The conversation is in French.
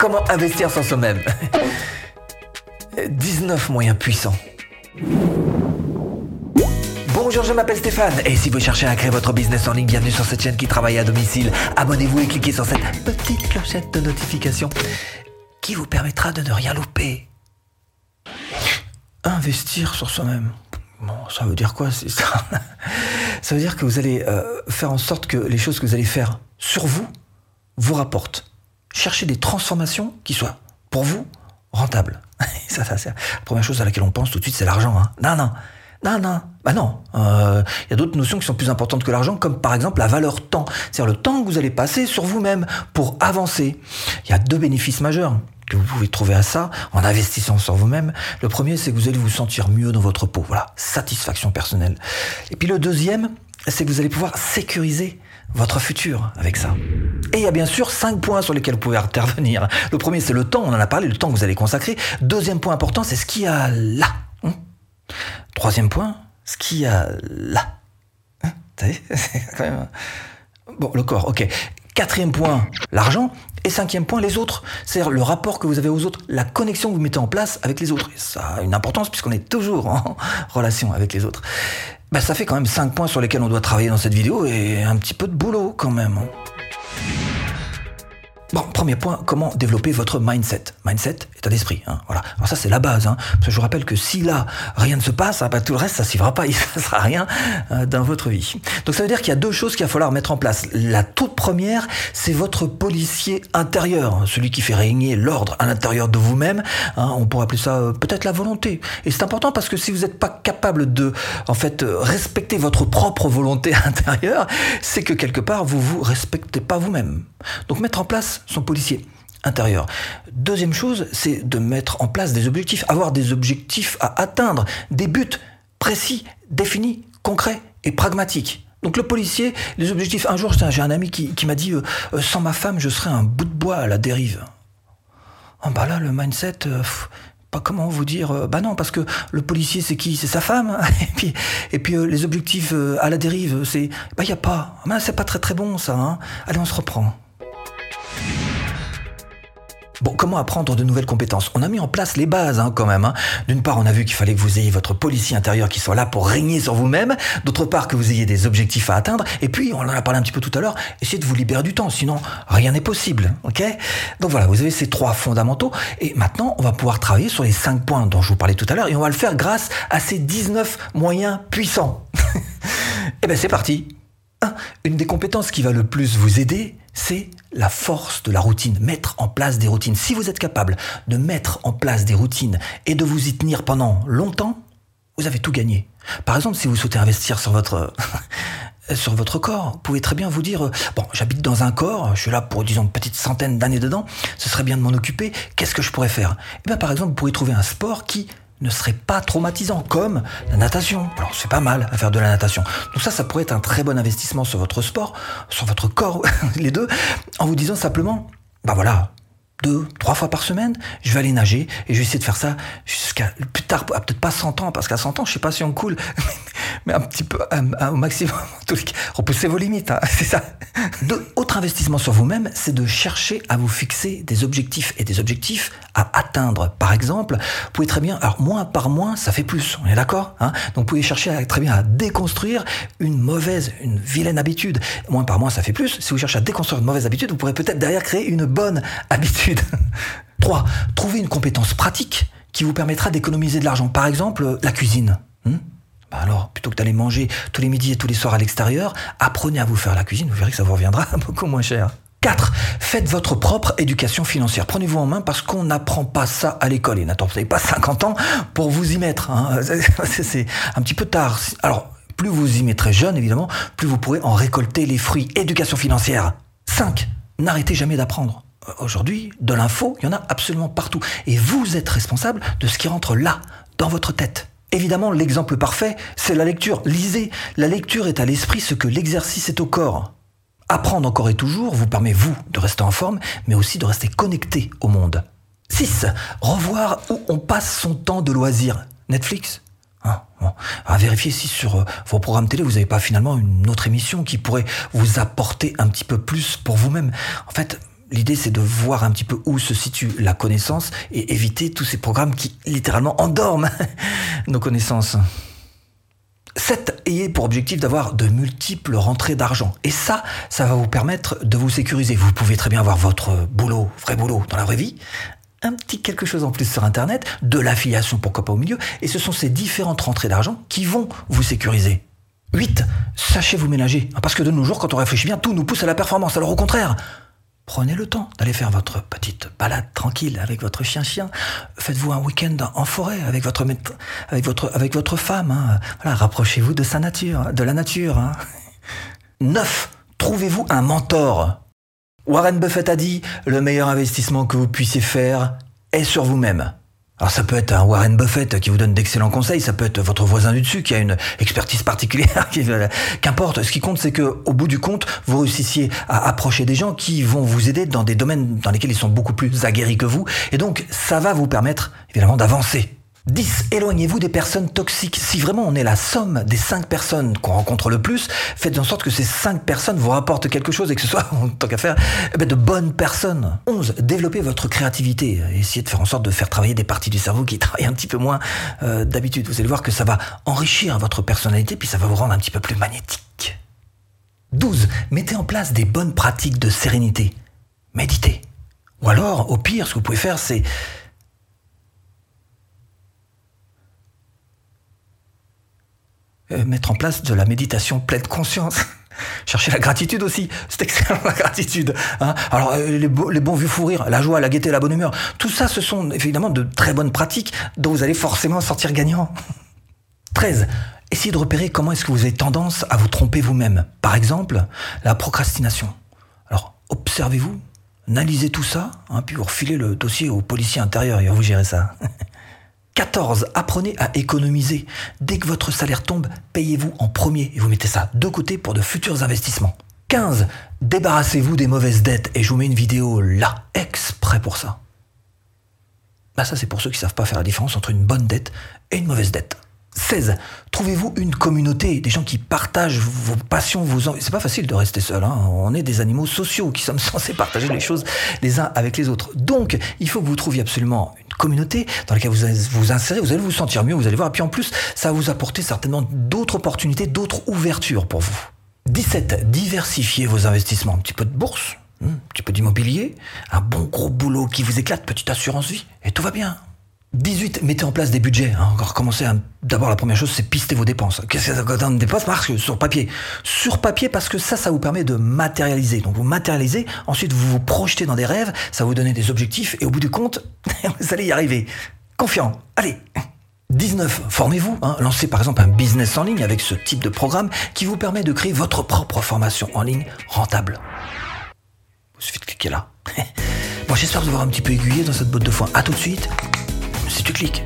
Comment investir sans soi-même 19 moyens puissants. Bonjour, je m'appelle Stéphane et si vous cherchez à créer votre business en ligne, bienvenue sur cette chaîne qui travaille à domicile. Abonnez-vous et cliquez sur cette petite clochette de notification qui vous permettra de ne rien louper. Investir sur soi-même. Bon, ça veut dire quoi c'est ça? Ça veut dire que vous allez euh, faire en sorte que les choses que vous allez faire sur vous vous rapportent. Cherchez des transformations qui soient pour vous rentables. ça, ça, c'est la première chose à laquelle on pense tout de suite, c'est l'argent. Hein. Non, non. Non, non, bah non. Il euh, y a d'autres notions qui sont plus importantes que l'argent, comme par exemple la valeur temps. C'est-à-dire le temps que vous allez passer sur vous-même pour avancer. Il y a deux bénéfices majeurs que vous pouvez trouver à ça en investissant sur vous-même. Le premier, c'est que vous allez vous sentir mieux dans votre peau. Voilà, satisfaction personnelle. Et puis le deuxième, c'est que vous allez pouvoir sécuriser votre futur avec ça. Et il y a bien sûr cinq points sur lesquels vous pouvez intervenir. Le premier, c'est le temps, on en a parlé, le temps que vous allez consacrer. Deuxième point important, c'est ce qu'il y a là. Hein Troisième point, ce qu'il y a là. Hein quand même... Bon, le corps, ok. Quatrième point, l'argent. Et cinquième point, les autres. C'est-à-dire le rapport que vous avez aux autres, la connexion que vous mettez en place avec les autres. Ça a une importance puisqu'on est toujours en relation avec les autres. Ben, ça fait quand même cinq points sur lesquels on doit travailler dans cette vidéo et un petit peu de boulot quand même. Bon, premier point, comment développer votre mindset? Mindset, état d'esprit. Hein, voilà. Alors ça, c'est la base. Hein, je vous rappelle que si là, rien ne se passe, bah, tout le reste, ça ne suivra pas. Il ne sera rien euh, dans votre vie. Donc ça veut dire qu'il y a deux choses qu'il va falloir mettre en place. La toute première, c'est votre policier intérieur. Hein, celui qui fait régner l'ordre à l'intérieur de vous-même. Hein, on pourrait appeler ça euh, peut-être la volonté. Et c'est important parce que si vous n'êtes pas capable de, en fait, euh, respecter votre propre volonté intérieure, c'est que quelque part, vous vous respectez pas vous-même. Donc mettre en place son policier intérieur. Deuxième chose, c'est de mettre en place des objectifs, avoir des objectifs à atteindre, des buts précis, définis, concrets et pragmatiques. Donc le policier, les objectifs. Un jour, j'ai un ami qui, m'a dit euh, euh, sans ma femme, je serais un bout de bois à la dérive. Ah bah là, le mindset, euh, pas comment vous dire. bah non, parce que le policier, c'est qui? C'est sa femme. et puis, les objectifs à la dérive, c'est bah y a pas. Ah, c'est pas très très bon ça. Hein. Allez, on se reprend. Bon, comment apprendre de nouvelles compétences? On a mis en place les bases hein, quand même. Hein. D'une part, on a vu qu'il fallait que vous ayez votre policier intérieur qui soit là pour régner sur vous-même. D'autre part, que vous ayez des objectifs à atteindre. Et puis, on en a parlé un petit peu tout à l'heure, essayez de vous libérer du temps, sinon rien n'est possible. Donc voilà, vous avez ces trois fondamentaux. Et maintenant, on va pouvoir travailler sur les cinq points dont je vous parlais tout à l'heure. Et on va le faire grâce à ces 19 moyens puissants. eh bien, c'est parti. Une des compétences qui va le plus vous aider, c'est la force de la routine, mettre en place des routines. Si vous êtes capable de mettre en place des routines et de vous y tenir pendant longtemps, vous avez tout gagné. Par exemple, si vous souhaitez investir sur votre sur votre corps, vous pouvez très bien vous dire bon, j'habite dans un corps, je suis là pour disons une petite centaine d'années dedans, ce serait bien de m'en occuper, qu'est-ce que je pourrais faire? Eh bien par exemple, vous pourriez trouver un sport qui ne serait pas traumatisant, comme la natation. Alors c'est pas mal à faire de la natation. Donc ça, ça pourrait être un très bon investissement sur votre sport, sur votre corps, les deux, en vous disant simplement, bah voilà, deux, trois fois par semaine, je vais aller nager et je vais essayer de faire ça jusqu'à plus tard, peut-être pas 100 ans, parce qu'à 100 ans, je sais pas si on coule, mais un petit peu, au maximum, repoussez vos limites, hein, c'est ça. autre investissement sur vous-même, c'est de chercher à vous fixer des objectifs et des objectifs à atteindre. Par exemple, vous pouvez très bien, alors moins par moins, ça fait plus, on est d'accord hein Donc vous pouvez chercher très bien à déconstruire une mauvaise, une vilaine habitude. Moins par moins, ça fait plus. Si vous cherchez à déconstruire une mauvaise habitude, vous pourrez peut-être derrière créer une bonne habitude. 3. Trouver une compétence pratique qui vous permettra d'économiser de l'argent. Par exemple, la cuisine. Hmm bah alors, plutôt que d'aller manger tous les midis et tous les soirs à l'extérieur, apprenez à vous faire la cuisine, vous verrez que ça vous reviendra beaucoup moins cher. 4. Faites votre propre éducation financière. Prenez-vous en main parce qu'on n'apprend pas ça à l'école. Et n'attendez pas 50 ans pour vous y mettre. Hein. C'est un petit peu tard. Alors, plus vous y mettrez jeune, évidemment, plus vous pourrez en récolter les fruits. Éducation financière. 5. N'arrêtez jamais d'apprendre. Aujourd'hui, de l'info, il y en a absolument partout. Et vous êtes responsable de ce qui rentre là, dans votre tête. Évidemment, l'exemple parfait, c'est la lecture. Lisez. La lecture est à l'esprit ce que l'exercice est au corps. Apprendre encore et toujours vous permet, vous, de rester en forme, mais aussi de rester connecté au monde. 6. Revoir où on passe son temps de loisir. Netflix? Hein, À vérifier si sur euh, vos programmes télé, vous n'avez pas finalement une autre émission qui pourrait vous apporter un petit peu plus pour vous-même. En fait, L'idée, c'est de voir un petit peu où se situe la connaissance et éviter tous ces programmes qui littéralement endorment nos connaissances. 7. Ayez pour objectif d'avoir de multiples rentrées d'argent. Et ça, ça va vous permettre de vous sécuriser. Vous pouvez très bien avoir votre boulot, vrai boulot, dans la vraie vie, un petit quelque chose en plus sur Internet, de l'affiliation, pourquoi pas au milieu, et ce sont ces différentes rentrées d'argent qui vont vous sécuriser. 8. Sachez vous ménager. Parce que de nos jours, quand on réfléchit bien, tout nous pousse à la performance. Alors au contraire, Prenez le temps d'aller faire votre petite balade tranquille avec votre chien-chien. Faites-vous un week-end en forêt avec votre, avec avec votre femme. Hein. Rapprochez-vous de sa nature, de la nature. Hein. 9. Trouvez-vous un mentor. Warren Buffett a dit, le meilleur investissement que vous puissiez faire est sur vous-même. Alors ça peut être un Warren Buffett qui vous donne d'excellents conseils, ça peut être votre voisin du dessus qui a une expertise particulière, qu'importe. Ce qui compte, c'est que au bout du compte, vous réussissiez à approcher des gens qui vont vous aider dans des domaines dans lesquels ils sont beaucoup plus aguerris que vous, et donc ça va vous permettre évidemment d'avancer. 10. Éloignez-vous des personnes toxiques. Si vraiment on est la somme des 5 personnes qu'on rencontre le plus, faites en sorte que ces 5 personnes vous rapportent quelque chose et que ce soit, en tant qu'à faire, eh ben, de bonnes personnes. 11. Développez votre créativité. Essayez de faire en sorte de faire travailler des parties du cerveau qui travaillent un petit peu moins euh, d'habitude. Vous allez voir que ça va enrichir votre personnalité puis ça va vous rendre un petit peu plus magnétique. 12. Mettez en place des bonnes pratiques de sérénité. Méditez. Ou alors, au pire, ce que vous pouvez faire, c'est Euh, mettre en place de la méditation pleine conscience. Chercher la gratitude aussi, c'est excellent la gratitude. Hein. Alors euh, les, les, bons vues fou rire, la joie, la gaieté, la bonne humeur, tout ça ce sont évidemment de très bonnes pratiques dont vous allez forcément sortir gagnant. 13. Essayez de repérer comment est-ce que vous avez tendance à vous tromper vous-même. Par exemple, la procrastination. Alors observez-vous, analysez tout ça, hein, puis vous refilez le dossier au policier intérieur, il vous gérer ça. 14. Apprenez à économiser. Dès que votre salaire tombe, payez-vous en premier et vous mettez ça de côté pour de futurs investissements. 15. Débarrassez-vous des mauvaises dettes et je vous mets une vidéo là, exprès pour ça. Bah ça c'est pour ceux qui savent pas faire la différence entre une bonne dette et une mauvaise dette. 16. Trouvez-vous une communauté, des gens qui partagent vos passions, vos envies. C'est pas facile de rester seul. Hein. On est des animaux sociaux qui sommes censés partager les choses les uns avec les autres. Donc, il faut que vous trouviez absolument communauté dans laquelle vous allez vous insérer, vous allez vous sentir mieux, vous allez voir. Et puis en plus, ça va vous apporter certainement d'autres opportunités, d'autres ouvertures pour vous. 17. Diversifiez vos investissements. Un petit peu de bourse, hmm, un petit peu d'immobilier, un bon gros boulot qui vous éclate, petite assurance vie, et tout va bien. 18, mettez en place des budgets. Hein. Encore commencer. D'abord, la première chose, c'est pister vos dépenses. Qu'est-ce que ça quand on dépense Marche sur papier. Sur papier, parce que ça, ça vous permet de matérialiser. Donc, vous matérialisez, ensuite, vous vous projetez dans des rêves, ça vous donne des objectifs, et au bout du compte, vous allez y arriver. Confiant. Allez 19. Formez-vous. Hein. Lancez par exemple un business en ligne avec ce type de programme qui vous permet de créer votre propre formation en ligne rentable. Il suffit de cliquer là. bon, j'espère vous avoir un petit peu aiguillé dans cette botte de foin. À tout de suite si tu cliques.